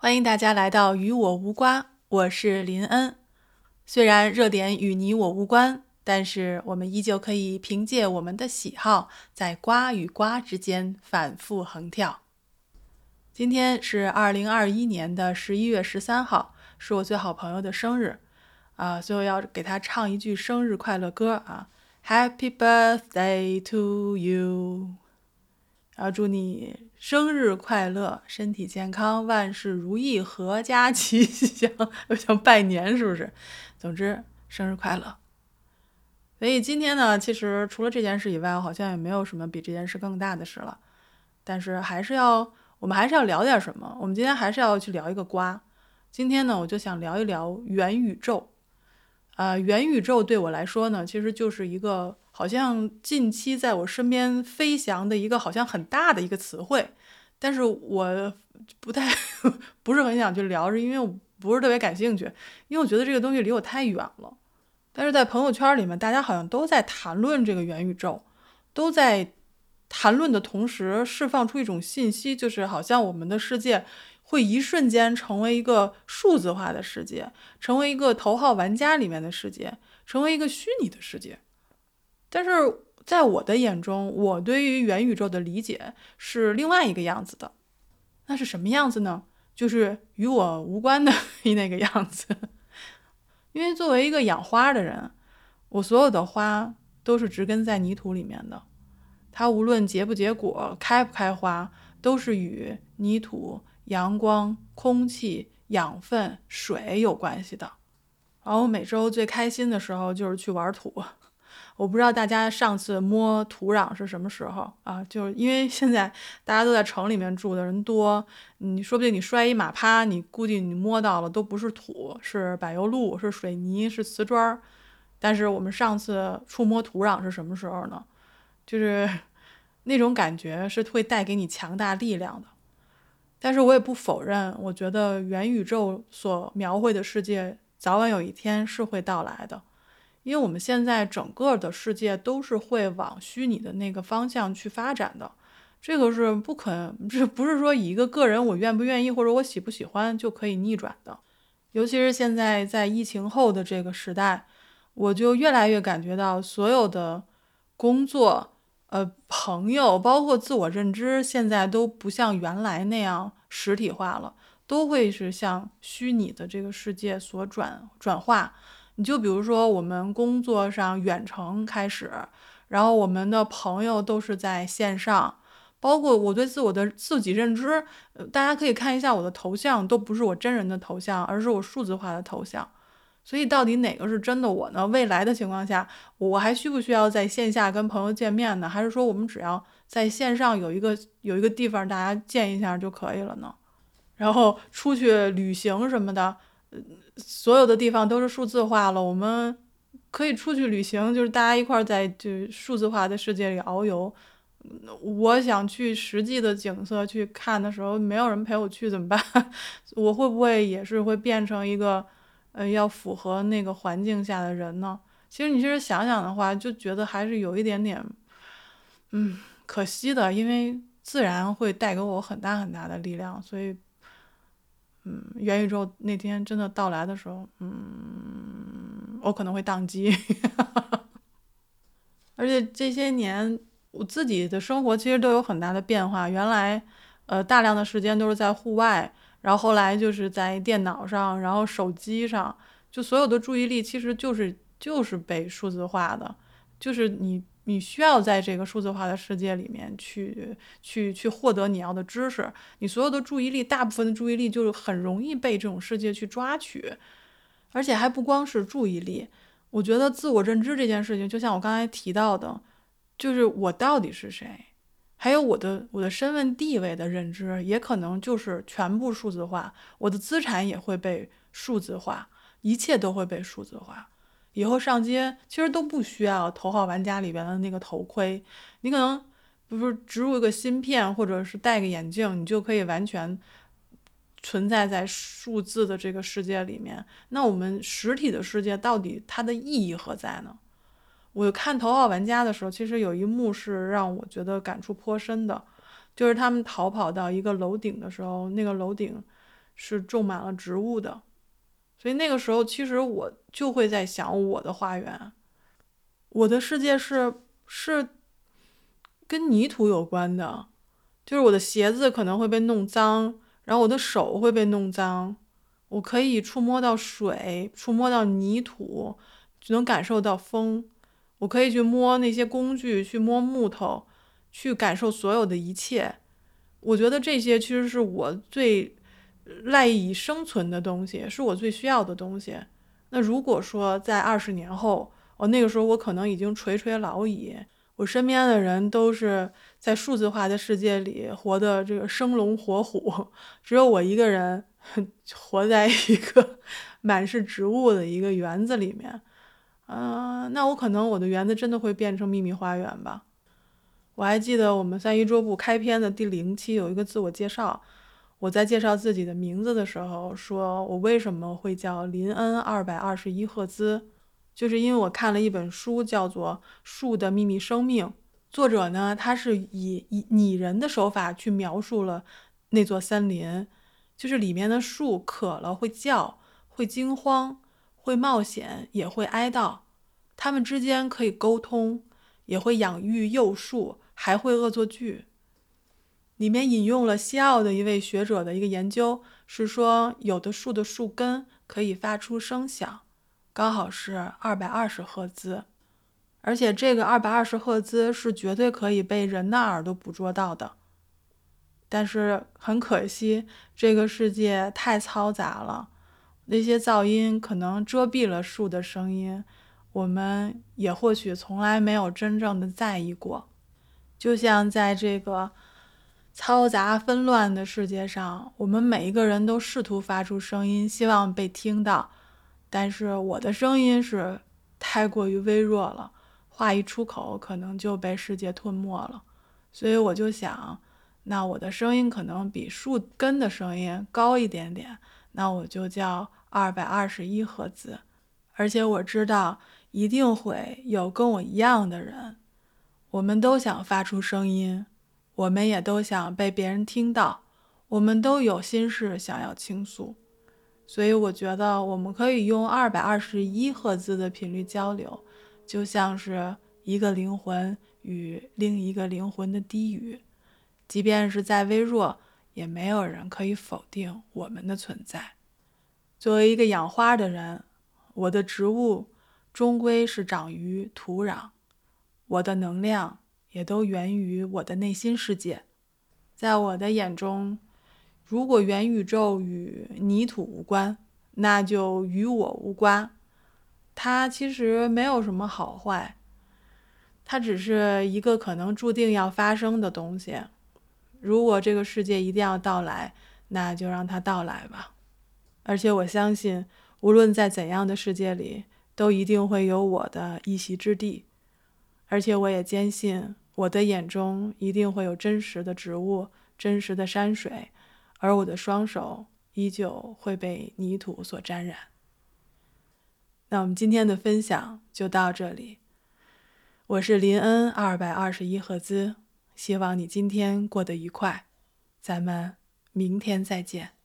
欢迎大家来到与我无瓜，我是林恩。虽然热点与你我无关，但是我们依旧可以凭借我们的喜好，在瓜与瓜之间反复横跳。今天是二零二一年的十一月十三号，是我最好朋友的生日啊，最后要给他唱一句生日快乐歌啊，Happy birthday to you，然后祝你。生日快乐，身体健康，万事如意，阖家吉祥。又想拜年是不是？总之，生日快乐。所以今天呢，其实除了这件事以外，好像也没有什么比这件事更大的事了。但是还是要，我们还是要聊点什么。我们今天还是要去聊一个瓜。今天呢，我就想聊一聊元宇宙。啊，元宇宙对我来说呢，其实就是一个。好像近期在我身边飞翔的一个好像很大的一个词汇，但是我不太 不是很想去聊，是因为我不是特别感兴趣，因为我觉得这个东西离我太远了。但是在朋友圈里面，大家好像都在谈论这个元宇宙，都在谈论的同时释放出一种信息，就是好像我们的世界会一瞬间成为一个数字化的世界，成为一个头号玩家里面的世界，成为一个虚拟的世界。但是在我的眼中，我对于元宇宙的理解是另外一个样子的。那是什么样子呢？就是与我无关的 那个样子。因为作为一个养花的人，我所有的花都是植根在泥土里面的。它无论结不结果、开不开花，都是与泥土、阳光、空气、养分、水有关系的。然后每周最开心的时候就是去玩土。我不知道大家上次摸土壤是什么时候啊？就是因为现在大家都在城里面住的人多，你说不定你摔一马趴，你估计你摸到了都不是土，是柏油路，是水泥，是瓷砖。但是我们上次触摸土壤是什么时候呢？就是 那种感觉是会带给你强大力量的。但是我也不否认，我觉得元宇宙所描绘的世界早晚有一天是会到来的。因为我们现在整个的世界都是会往虚拟的那个方向去发展的，这个是不可，这不是说以一个个人我愿不愿意或者我喜不喜欢就可以逆转的。尤其是现在在疫情后的这个时代，我就越来越感觉到所有的工作、呃朋友，包括自我认知，现在都不像原来那样实体化了，都会是向虚拟的这个世界所转转化。你就比如说，我们工作上远程开始，然后我们的朋友都是在线上，包括我对自我的自己认知，大家可以看一下我的头像，都不是我真人的头像，而是我数字化的头像。所以到底哪个是真的我呢？未来的情况下，我还需不需要在线下跟朋友见面呢？还是说我们只要在线上有一个有一个地方大家见一下就可以了呢？然后出去旅行什么的。所有的地方都是数字化了，我们可以出去旅行，就是大家一块儿在就数字化的世界里遨游。我想去实际的景色去看的时候，没有人陪我去怎么办？我会不会也是会变成一个呃要符合那个环境下的人呢？其实你其实想想的话，就觉得还是有一点点嗯可惜的，因为自然会带给我很大很大的力量，所以。嗯，元宇宙那天真的到来的时候，嗯，我可能会宕机。而且这些年我自己的生活其实都有很大的变化。原来，呃，大量的时间都是在户外，然后后来就是在电脑上，然后手机上，就所有的注意力其实就是就是被数字化的，就是你。你需要在这个数字化的世界里面去去去获得你要的知识，你所有的注意力，大部分的注意力就是很容易被这种世界去抓取，而且还不光是注意力。我觉得自我认知这件事情，就像我刚才提到的，就是我到底是谁，还有我的我的身份地位的认知，也可能就是全部数字化，我的资产也会被数字化，一切都会被数字化。以后上街其实都不需要《头号玩家》里边的那个头盔，你可能不是植入一个芯片，或者是戴个眼镜，你就可以完全存在在数字的这个世界里面。那我们实体的世界到底它的意义何在呢？我看《头号玩家》的时候，其实有一幕是让我觉得感触颇深的，就是他们逃跑到一个楼顶的时候，那个楼顶是种满了植物的。所以那个时候，其实我就会在想我的花园，我的世界是是跟泥土有关的，就是我的鞋子可能会被弄脏，然后我的手会被弄脏，我可以触摸到水，触摸到泥土，就能感受到风，我可以去摸那些工具，去摸木头，去感受所有的一切。我觉得这些其实是我最。赖以生存的东西是我最需要的东西。那如果说在二十年后，哦，那个时候我可能已经垂垂老矣，我身边的人都是在数字化的世界里活的这个生龙活虎，只有我一个人活在一个 满是植物的一个园子里面。嗯，那我可能我的园子真的会变成秘密花园吧。我还记得我们三一桌布开篇的第零期有一个自我介绍。我在介绍自己的名字的时候，说我为什么会叫林恩二百二十一赫兹，就是因为我看了一本书，叫做《树的秘密生命》。作者呢，他是以以拟人的手法去描述了那座森林，就是里面的树渴了会叫，会惊慌，会冒险，也会哀悼。它们之间可以沟通，也会养育幼树，还会恶作剧。里面引用了西澳的一位学者的一个研究，是说有的树的树根可以发出声响，刚好是二百二十赫兹，而且这个二百二十赫兹是绝对可以被人的耳朵捕捉到的。但是很可惜，这个世界太嘈杂了，那些噪音可能遮蔽了树的声音，我们也或许从来没有真正的在意过，就像在这个。嘈杂纷乱的世界上，我们每一个人都试图发出声音，希望被听到。但是我的声音是太过于微弱了，话一出口可能就被世界吞没了。所以我就想，那我的声音可能比树根的声音高一点点，那我就叫二百二十一赫兹。而且我知道，一定会有跟我一样的人，我们都想发出声音。我们也都想被别人听到，我们都有心事想要倾诉，所以我觉得我们可以用二百二十一赫兹的频率交流，就像是一个灵魂与另一个灵魂的低语，即便是再微弱，也没有人可以否定我们的存在。作为一个养花的人，我的植物终归是长于土壤，我的能量。也都源于我的内心世界，在我的眼中，如果元宇宙与泥土无关，那就与我无关。它其实没有什么好坏，它只是一个可能注定要发生的东西。如果这个世界一定要到来，那就让它到来吧。而且我相信，无论在怎样的世界里，都一定会有我的一席之地。而且我也坚信。我的眼中一定会有真实的植物、真实的山水，而我的双手依旧会被泥土所沾染。那我们今天的分享就到这里。我是林恩二百二十一赫兹，希望你今天过得愉快，咱们明天再见。